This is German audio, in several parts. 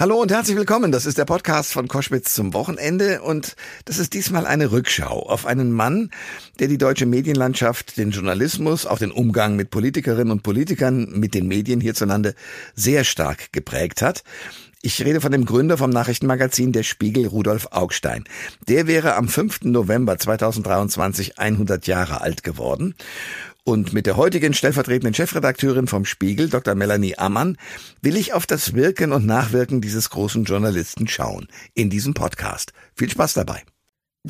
Hallo und herzlich willkommen. Das ist der Podcast von Koschwitz zum Wochenende und das ist diesmal eine Rückschau auf einen Mann, der die deutsche Medienlandschaft, den Journalismus, auch den Umgang mit Politikerinnen und Politikern, mit den Medien hierzulande sehr stark geprägt hat. Ich rede von dem Gründer vom Nachrichtenmagazin Der Spiegel, Rudolf Augstein. Der wäre am 5. November 2023 100 Jahre alt geworden. Und mit der heutigen stellvertretenden Chefredakteurin vom Spiegel, Dr. Melanie Ammann, will ich auf das Wirken und Nachwirken dieses großen Journalisten schauen. In diesem Podcast. Viel Spaß dabei.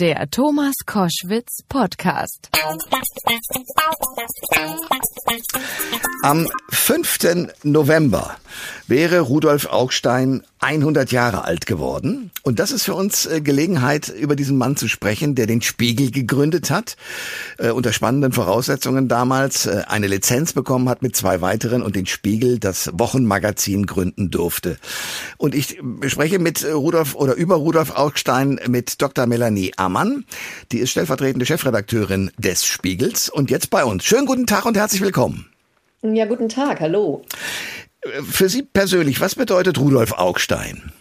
Der Thomas Koschwitz Podcast. Am 5. November wäre Rudolf Augstein 100 Jahre alt geworden. Und das ist für uns äh, Gelegenheit, über diesen Mann zu sprechen, der den Spiegel gegründet hat, äh, unter spannenden Voraussetzungen damals äh, eine Lizenz bekommen hat mit zwei weiteren und den Spiegel, das Wochenmagazin, gründen durfte. Und ich spreche mit Rudolf oder über Rudolf Augstein mit Dr. Melanie Ammann. Die ist stellvertretende Chefredakteurin des Spiegels und jetzt bei uns. Schönen guten Tag und herzlich willkommen. Ja, guten Tag, hallo. Für Sie persönlich, was bedeutet Rudolf Augstein?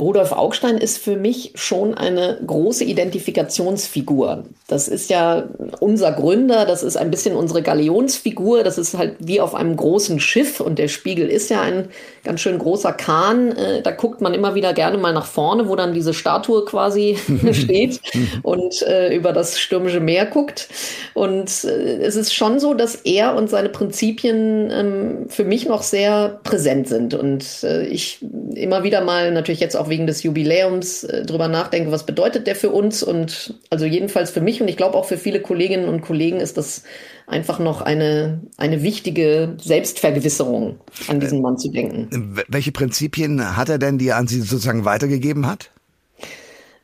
Rudolf Augstein ist für mich schon eine große Identifikationsfigur. Das ist ja unser Gründer, das ist ein bisschen unsere Galionsfigur, das ist halt wie auf einem großen Schiff und der Spiegel ist ja ein ganz schön großer Kahn. Äh, da guckt man immer wieder gerne mal nach vorne, wo dann diese Statue quasi steht und äh, über das stürmische Meer guckt. Und äh, es ist schon so, dass er und seine Prinzipien ähm, für mich noch sehr präsent sind und äh, ich immer wieder mal natürlich jetzt auch wegen des Jubiläums äh, drüber nachdenke, was bedeutet der für uns und also jedenfalls für mich und ich glaube auch für viele Kolleginnen und Kollegen ist das einfach noch eine, eine wichtige Selbstvergewisserung, an diesen Mann zu denken. Welche Prinzipien hat er denn, die er an Sie sozusagen weitergegeben hat?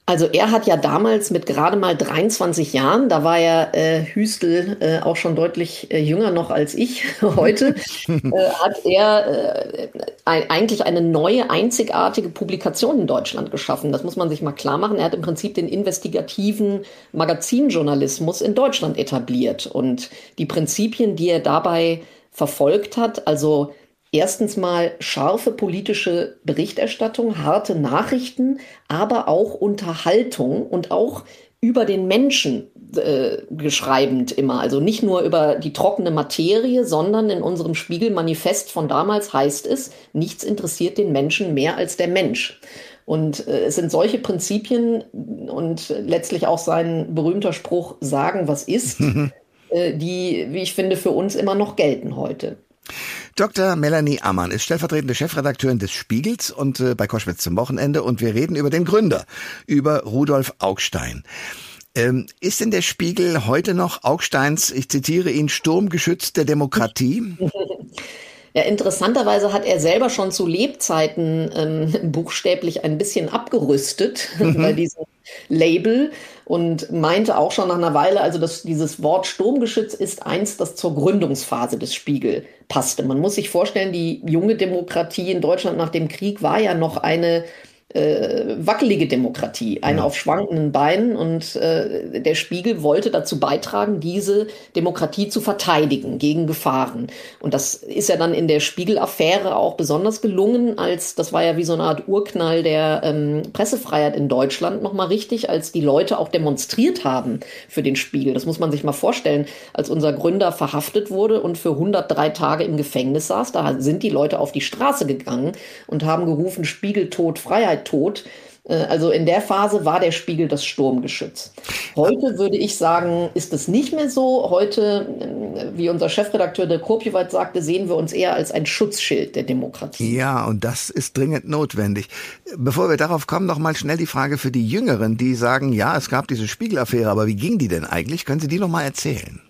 Also er hat ja damals mit gerade mal 23 Jahren, da war ja äh, Hüstel äh, auch schon deutlich äh, jünger noch als ich heute, äh, hat er äh, ein, eigentlich eine neue, einzigartige Publikation in Deutschland geschaffen. Das muss man sich mal klar machen. Er hat im Prinzip den investigativen Magazinjournalismus in Deutschland etabliert und die Prinzipien, die er dabei verfolgt hat, also Erstens mal scharfe politische Berichterstattung, harte Nachrichten, aber auch Unterhaltung und auch über den Menschen äh, geschreibend immer. Also nicht nur über die trockene Materie, sondern in unserem Spiegelmanifest von damals heißt es, nichts interessiert den Menschen mehr als der Mensch. Und äh, es sind solche Prinzipien und letztlich auch sein berühmter Spruch, sagen, was ist, äh, die, wie ich finde, für uns immer noch gelten heute. Dr. Melanie Ammann ist stellvertretende Chefredakteurin des Spiegels und äh, bei Koschwitz zum Wochenende und wir reden über den Gründer, über Rudolf Augstein. Ähm, ist denn der Spiegel heute noch Augsteins, ich zitiere ihn, Sturmgeschütz der Demokratie? Ja, interessanterweise hat er selber schon zu Lebzeiten ähm, buchstäblich ein bisschen abgerüstet mhm. bei diesem Label und meinte auch schon nach einer Weile, also dass dieses Wort Sturmgeschütz ist eins, das zur Gründungsphase des Spiegel passte. Man muss sich vorstellen, die junge Demokratie in Deutschland nach dem Krieg war ja noch eine äh, wackelige Demokratie, eine ja. auf schwankenden Beinen. Und äh, der Spiegel wollte dazu beitragen, diese Demokratie zu verteidigen gegen Gefahren. Und das ist ja dann in der Spiegel-Affäre auch besonders gelungen, als das war ja wie so eine Art Urknall der ähm, Pressefreiheit in Deutschland nochmal richtig, als die Leute auch demonstriert haben für den Spiegel. Das muss man sich mal vorstellen, als unser Gründer verhaftet wurde und für 103 Tage im Gefängnis saß. Da sind die Leute auf die Straße gegangen und haben gerufen, Spiegel, Tod, Freiheit, tot. Äh, also in der Phase war der Spiegel das Sturmgeschütz. Heute würde ich sagen, ist es nicht mehr so. Heute, äh, wie unser Chefredakteur der Kopjewald sagte, sehen wir uns eher als ein Schutzschild der Demokratie. Ja, und das ist dringend notwendig. Bevor wir darauf kommen, noch mal schnell die Frage für die Jüngeren, die sagen, ja, es gab diese Spiegelaffäre, aber wie ging die denn eigentlich? Können Sie die noch mal erzählen?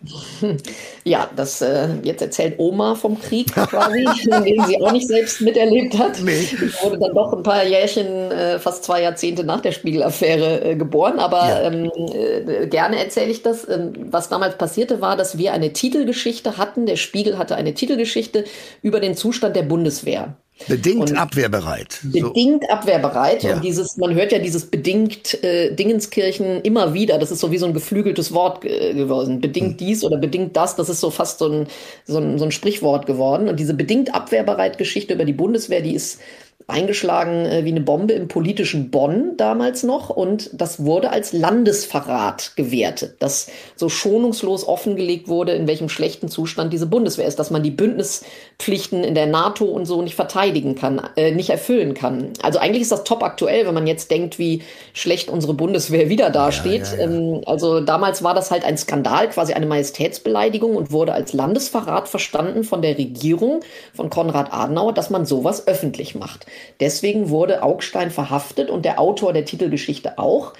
Ja, das äh, jetzt erzählt Oma vom Krieg quasi, den sie auch nicht selbst miterlebt hat. Nee. Ich wurde dann doch ein paar Jährchen, äh, fast zwei Jahrzehnte nach der Spiegelaffäre äh, geboren, aber ja. ähm, äh, gerne erzähle ich das. Ähm, was damals passierte, war, dass wir eine Titelgeschichte hatten. Der Spiegel hatte eine Titelgeschichte über den Zustand der Bundeswehr. Bedingt und abwehrbereit. Bedingt so. abwehrbereit. Ja. Und dieses, man hört ja dieses bedingt äh, Dingenskirchen immer wieder. Das ist so wie so ein geflügeltes Wort äh, geworden. Bedingt hm. dies oder bedingt das, das ist so fast so ein, so ein, so ein Sprichwort geworden. Und diese bedingt abwehrbereit Geschichte über die Bundeswehr, die ist eingeschlagen äh, wie eine Bombe im politischen Bonn damals noch und das wurde als Landesverrat gewertet, dass so schonungslos offengelegt wurde, in welchem schlechten Zustand diese Bundeswehr ist, dass man die Bündnispflichten in der NATO und so nicht verteidigen kann, äh, nicht erfüllen kann. Also eigentlich ist das top aktuell, wenn man jetzt denkt, wie schlecht unsere Bundeswehr wieder dasteht. Ja, ja, ja. Ähm, also damals war das halt ein Skandal, quasi eine Majestätsbeleidigung und wurde als Landesverrat verstanden von der Regierung von Konrad Adenauer, dass man sowas öffentlich macht. Deswegen wurde Augstein verhaftet und der Autor der Titelgeschichte auch.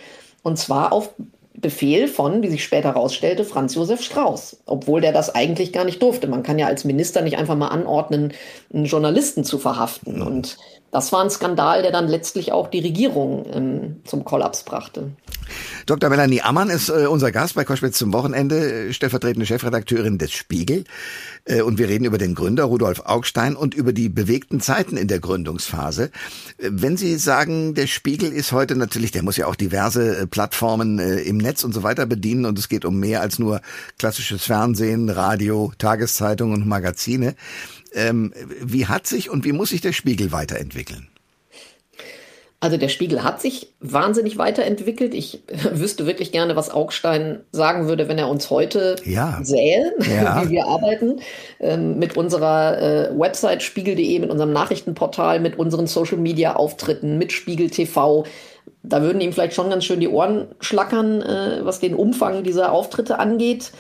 Und zwar auf Befehl von, wie sich später herausstellte, Franz Josef Strauß, obwohl der das eigentlich gar nicht durfte. Man kann ja als Minister nicht einfach mal anordnen, einen Journalisten zu verhaften. Und das war ein Skandal, der dann letztlich auch die Regierung ähm, zum Kollaps brachte. Dr. Melanie Ammann ist äh, unser Gast bei Koschwitz zum Wochenende, äh, stellvertretende Chefredakteurin des Spiegel. Äh, und wir reden über den Gründer Rudolf Augstein und über die bewegten Zeiten in der Gründungsphase. Äh, wenn Sie sagen, der Spiegel ist heute natürlich, der muss ja auch diverse äh, Plattformen äh, im Netz und so weiter bedienen und es geht um mehr als nur klassisches Fernsehen, Radio, Tageszeitungen und Magazine. Ähm, wie hat sich und wie muss sich der Spiegel weiterentwickeln? Also der Spiegel hat sich wahnsinnig weiterentwickelt. Ich wüsste wirklich gerne, was Augstein sagen würde, wenn er uns heute ja. sähe, ja. wie wir arbeiten. Ähm, mit unserer äh, Website spiegel.de, mit unserem Nachrichtenportal, mit unseren Social-Media-Auftritten, mit Spiegel TV. Da würden ihm vielleicht schon ganz schön die Ohren schlackern, äh, was den Umfang dieser Auftritte angeht.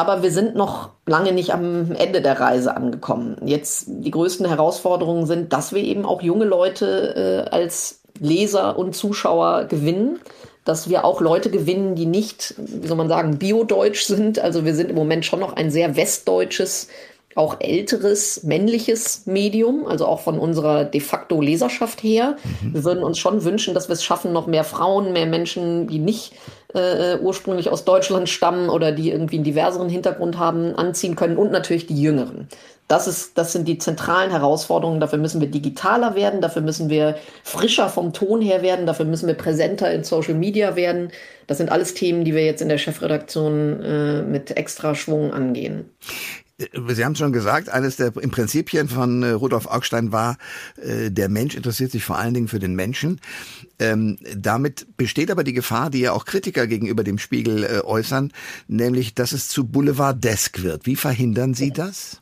Aber wir sind noch lange nicht am Ende der Reise angekommen. Jetzt die größten Herausforderungen sind, dass wir eben auch junge Leute äh, als Leser und Zuschauer gewinnen, dass wir auch Leute gewinnen, die nicht, wie soll man sagen, biodeutsch sind. Also wir sind im Moment schon noch ein sehr westdeutsches, auch älteres männliches Medium, also auch von unserer de facto Leserschaft her. Mhm. Wir würden uns schon wünschen, dass wir es schaffen, noch mehr Frauen, mehr Menschen, die nicht äh, ursprünglich aus Deutschland stammen oder die irgendwie einen diverseren Hintergrund haben, anziehen können und natürlich die Jüngeren. Das, ist, das sind die zentralen Herausforderungen. Dafür müssen wir digitaler werden, dafür müssen wir frischer vom Ton her werden, dafür müssen wir präsenter in Social Media werden. Das sind alles Themen, die wir jetzt in der Chefredaktion äh, mit extra Schwung angehen. Sie haben schon gesagt, eines der Prinzipien von äh, Rudolf Augstein war, äh, der Mensch interessiert sich vor allen Dingen für den Menschen. Ähm, damit besteht aber die Gefahr, die ja auch Kritiker gegenüber dem Spiegel äh, äußern, nämlich, dass es zu boulevardesk wird. Wie verhindern Sie das?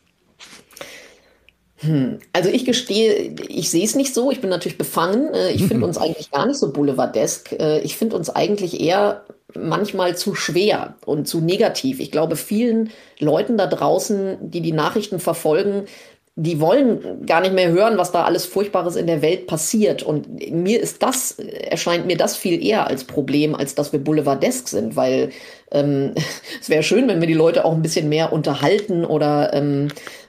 Hm. Also ich gestehe, ich sehe es nicht so. Ich bin natürlich befangen. Äh, ich finde uns eigentlich gar nicht so boulevardesk. Äh, ich finde uns eigentlich eher manchmal zu schwer und zu negativ. Ich glaube, vielen Leuten da draußen, die die Nachrichten verfolgen, die wollen gar nicht mehr hören, was da alles Furchtbares in der Welt passiert. Und mir ist das, erscheint mir das viel eher als Problem, als dass wir boulevardesk sind, weil ähm, es wäre schön, wenn wir die Leute auch ein bisschen mehr unterhalten oder ähm,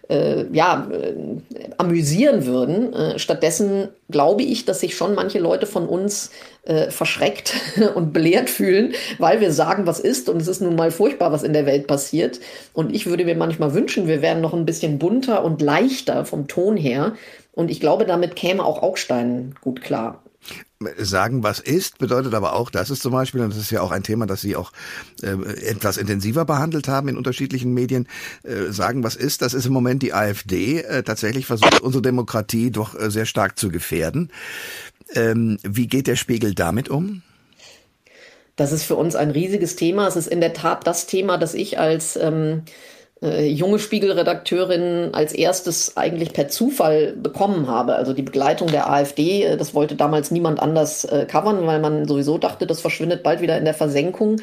äh, ja, äh, amüsieren würden. Äh, stattdessen glaube ich, dass sich schon manche Leute von uns äh, verschreckt und belehrt fühlen, weil wir sagen, was ist. Und es ist nun mal furchtbar, was in der Welt passiert. Und ich würde mir manchmal wünschen, wir wären noch ein bisschen bunter und leichter vom Ton her. Und ich glaube, damit käme auch Augstein gut klar sagen, was ist, bedeutet aber auch, das ist zum Beispiel, und das ist ja auch ein Thema, das Sie auch äh, etwas intensiver behandelt haben in unterschiedlichen Medien, äh, sagen, was ist, das ist im Moment die AfD äh, tatsächlich versucht, unsere Demokratie doch äh, sehr stark zu gefährden. Ähm, wie geht der Spiegel damit um? Das ist für uns ein riesiges Thema. Es ist in der Tat das Thema, das ich als ähm, äh, junge Spiegelredakteurin als erstes eigentlich per Zufall bekommen habe. Also die Begleitung der AfD, äh, das wollte damals niemand anders äh, covern, weil man sowieso dachte, das verschwindet bald wieder in der Versenkung.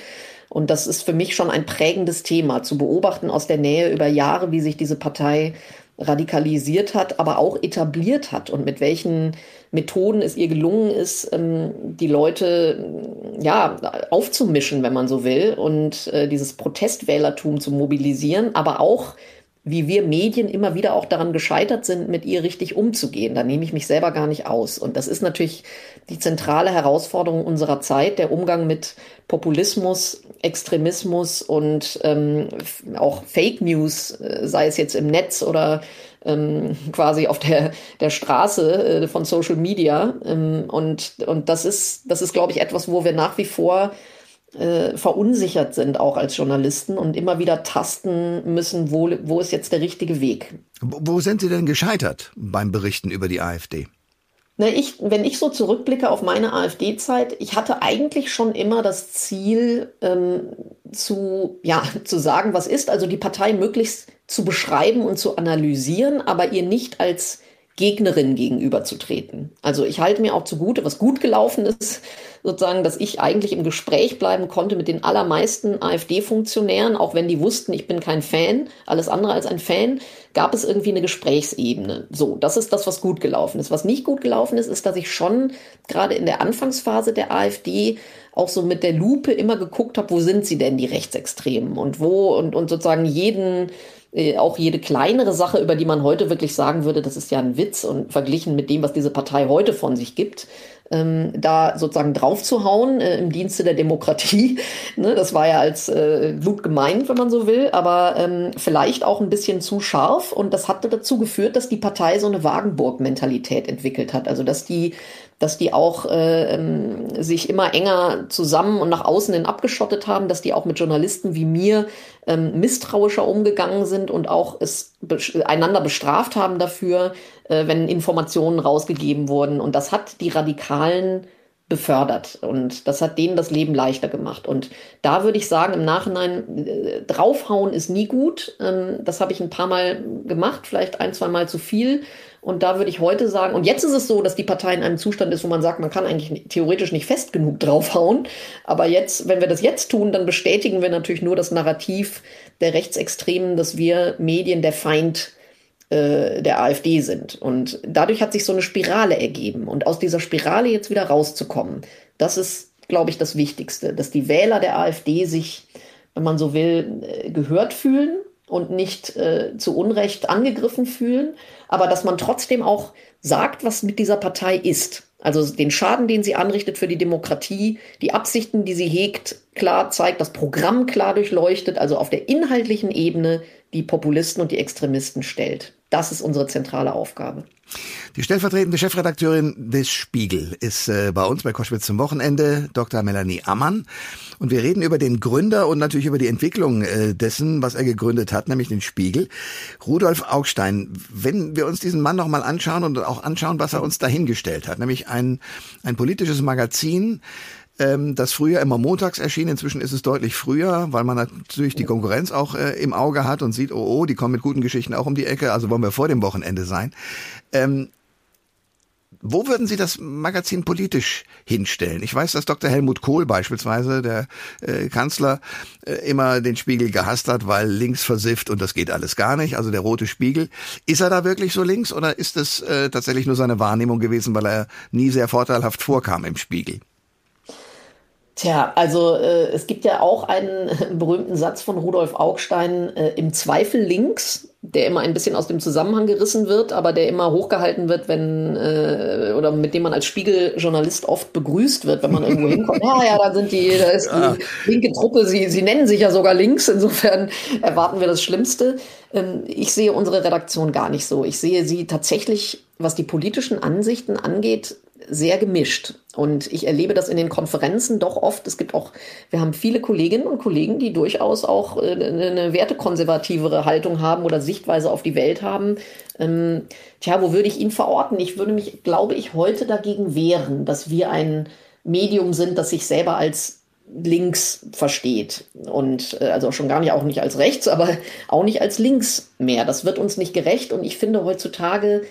Und das ist für mich schon ein prägendes Thema, zu beobachten aus der Nähe über Jahre, wie sich diese Partei radikalisiert hat, aber auch etabliert hat und mit welchen Methoden es ihr gelungen ist, ähm, die Leute ja aufzumischen, wenn man so will, und äh, dieses Protestwählertum zu mobilisieren, aber auch wie wir Medien immer wieder auch daran gescheitert sind, mit ihr richtig umzugehen. Da nehme ich mich selber gar nicht aus. Und das ist natürlich die zentrale Herausforderung unserer Zeit, der Umgang mit Populismus, Extremismus und ähm, auch Fake News, äh, sei es jetzt im Netz oder ähm, quasi auf der, der Straße äh, von Social Media. Ähm, und, und das ist, das ist, glaube ich, etwas, wo wir nach wie vor äh, verunsichert sind, auch als Journalisten und immer wieder tasten müssen, wo, wo ist jetzt der richtige Weg. Wo sind Sie denn gescheitert beim Berichten über die AfD? Na, ich, wenn ich so zurückblicke auf meine AfD-Zeit, ich hatte eigentlich schon immer das Ziel, ähm, zu, ja, zu sagen, was ist, also die Partei möglichst zu beschreiben und zu analysieren, aber ihr nicht als Gegnerin gegenüberzutreten. Also ich halte mir auch zugute, was gut gelaufen ist, sozusagen, dass ich eigentlich im Gespräch bleiben konnte mit den allermeisten AfD-Funktionären, auch wenn die wussten, ich bin kein Fan, alles andere als ein Fan, gab es irgendwie eine Gesprächsebene. So, das ist das, was gut gelaufen ist. Was nicht gut gelaufen ist, ist, dass ich schon gerade in der Anfangsphase der AfD auch so mit der Lupe immer geguckt habe, wo sind sie denn, die Rechtsextremen und wo und, und sozusagen jeden äh, auch jede kleinere Sache, über die man heute wirklich sagen würde, das ist ja ein Witz und verglichen mit dem, was diese Partei heute von sich gibt, ähm, da sozusagen draufzuhauen äh, im Dienste der Demokratie. ne, das war ja als äh, Blut gemeint, wenn man so will, aber ähm, vielleicht auch ein bisschen zu scharf und das hatte dazu geführt, dass die Partei so eine Wagenburg-Mentalität entwickelt hat. Also dass die dass die auch äh, ähm, sich immer enger zusammen und nach außen hin abgeschottet haben, dass die auch mit Journalisten wie mir ähm, misstrauischer umgegangen sind und auch es be einander bestraft haben dafür, äh, wenn Informationen rausgegeben wurden. Und das hat die Radikalen befördert und das hat denen das Leben leichter gemacht. Und da würde ich sagen, im Nachhinein, äh, draufhauen ist nie gut. Ähm, das habe ich ein paar Mal gemacht, vielleicht ein, zwei Mal zu viel. Und da würde ich heute sagen, und jetzt ist es so, dass die Partei in einem Zustand ist, wo man sagt, man kann eigentlich theoretisch nicht fest genug draufhauen. Aber jetzt, wenn wir das jetzt tun, dann bestätigen wir natürlich nur das Narrativ der Rechtsextremen, dass wir Medien der Feind äh, der AfD sind. Und dadurch hat sich so eine Spirale ergeben. Und aus dieser Spirale jetzt wieder rauszukommen, das ist, glaube ich, das Wichtigste, dass die Wähler der AfD sich, wenn man so will, äh, gehört fühlen und nicht äh, zu Unrecht angegriffen fühlen, aber dass man trotzdem auch sagt, was mit dieser Partei ist. Also den Schaden, den sie anrichtet für die Demokratie, die Absichten, die sie hegt, klar zeigt, das Programm klar durchleuchtet, also auf der inhaltlichen Ebene die Populisten und die Extremisten stellt. Das ist unsere zentrale Aufgabe. Die stellvertretende Chefredakteurin des Spiegel ist äh, bei uns bei Koschwitz zum Wochenende, Dr. Melanie Ammann. Und wir reden über den Gründer und natürlich über die Entwicklung äh, dessen, was er gegründet hat, nämlich den Spiegel. Rudolf Augstein, wenn wir uns diesen Mann nochmal anschauen und auch anschauen, was er uns dahingestellt hat, nämlich ein, ein politisches Magazin, ähm, das früher immer montags erschien. Inzwischen ist es deutlich früher, weil man natürlich die Konkurrenz auch äh, im Auge hat und sieht, oh, oh, die kommen mit guten Geschichten auch um die Ecke, also wollen wir vor dem Wochenende sein. Ähm, wo würden Sie das Magazin politisch hinstellen? Ich weiß, dass Dr. Helmut Kohl beispielsweise, der äh, Kanzler, äh, immer den Spiegel gehasst hat, weil links versifft und das geht alles gar nicht. Also der rote Spiegel. Ist er da wirklich so links oder ist es äh, tatsächlich nur seine Wahrnehmung gewesen, weil er nie sehr vorteilhaft vorkam im Spiegel? Tja, also äh, es gibt ja auch einen berühmten Satz von Rudolf Augstein, äh, im Zweifel links, der immer ein bisschen aus dem Zusammenhang gerissen wird, aber der immer hochgehalten wird, wenn äh, oder mit dem man als Spiegeljournalist oft begrüßt wird, wenn man irgendwo hinkommt. Ah ja, da sind die, da ist die linke Truppe, sie, sie nennen sich ja sogar links, insofern erwarten wir das Schlimmste. Ähm, ich sehe unsere Redaktion gar nicht so. Ich sehe sie tatsächlich, was die politischen Ansichten angeht, sehr gemischt. Und ich erlebe das in den Konferenzen doch oft. Es gibt auch, wir haben viele Kolleginnen und Kollegen, die durchaus auch äh, eine wertekonservativere Haltung haben oder Sichtweise auf die Welt haben. Ähm, tja, wo würde ich ihn verorten? Ich würde mich, glaube ich, heute dagegen wehren, dass wir ein Medium sind, das sich selber als links versteht und äh, also schon gar nicht auch nicht als rechts, aber auch nicht als links mehr. Das wird uns nicht gerecht und ich finde heutzutage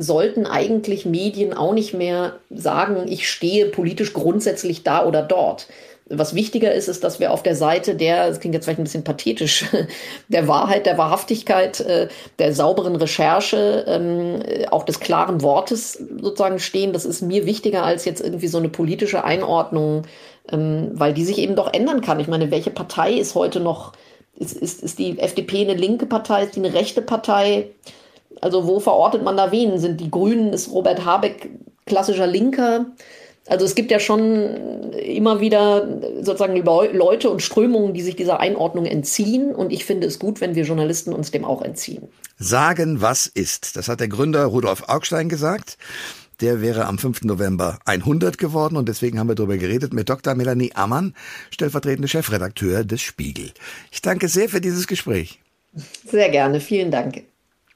sollten eigentlich Medien auch nicht mehr sagen, ich stehe politisch grundsätzlich da oder dort. Was wichtiger ist, ist, dass wir auf der Seite der, das klingt jetzt vielleicht ein bisschen pathetisch, der Wahrheit, der Wahrhaftigkeit, äh, der sauberen Recherche, ähm, auch des klaren Wortes sozusagen stehen. Das ist mir wichtiger als jetzt irgendwie so eine politische Einordnung, ähm, weil die sich eben doch ändern kann. Ich meine, welche Partei ist heute noch, ist, ist, ist die FDP eine linke Partei, ist die eine rechte Partei? Also wo verortet man da wen? Sind die Grünen, ist Robert Habeck klassischer Linker? Also es gibt ja schon immer wieder sozusagen Leute und Strömungen, die sich dieser Einordnung entziehen. Und ich finde es gut, wenn wir Journalisten uns dem auch entziehen. Sagen, was ist. Das hat der Gründer Rudolf Augstein gesagt. Der wäre am 5. November 100 geworden und deswegen haben wir darüber geredet mit Dr. Melanie Ammann, stellvertretende Chefredakteur des Spiegel. Ich danke sehr für dieses Gespräch. Sehr gerne. Vielen Dank.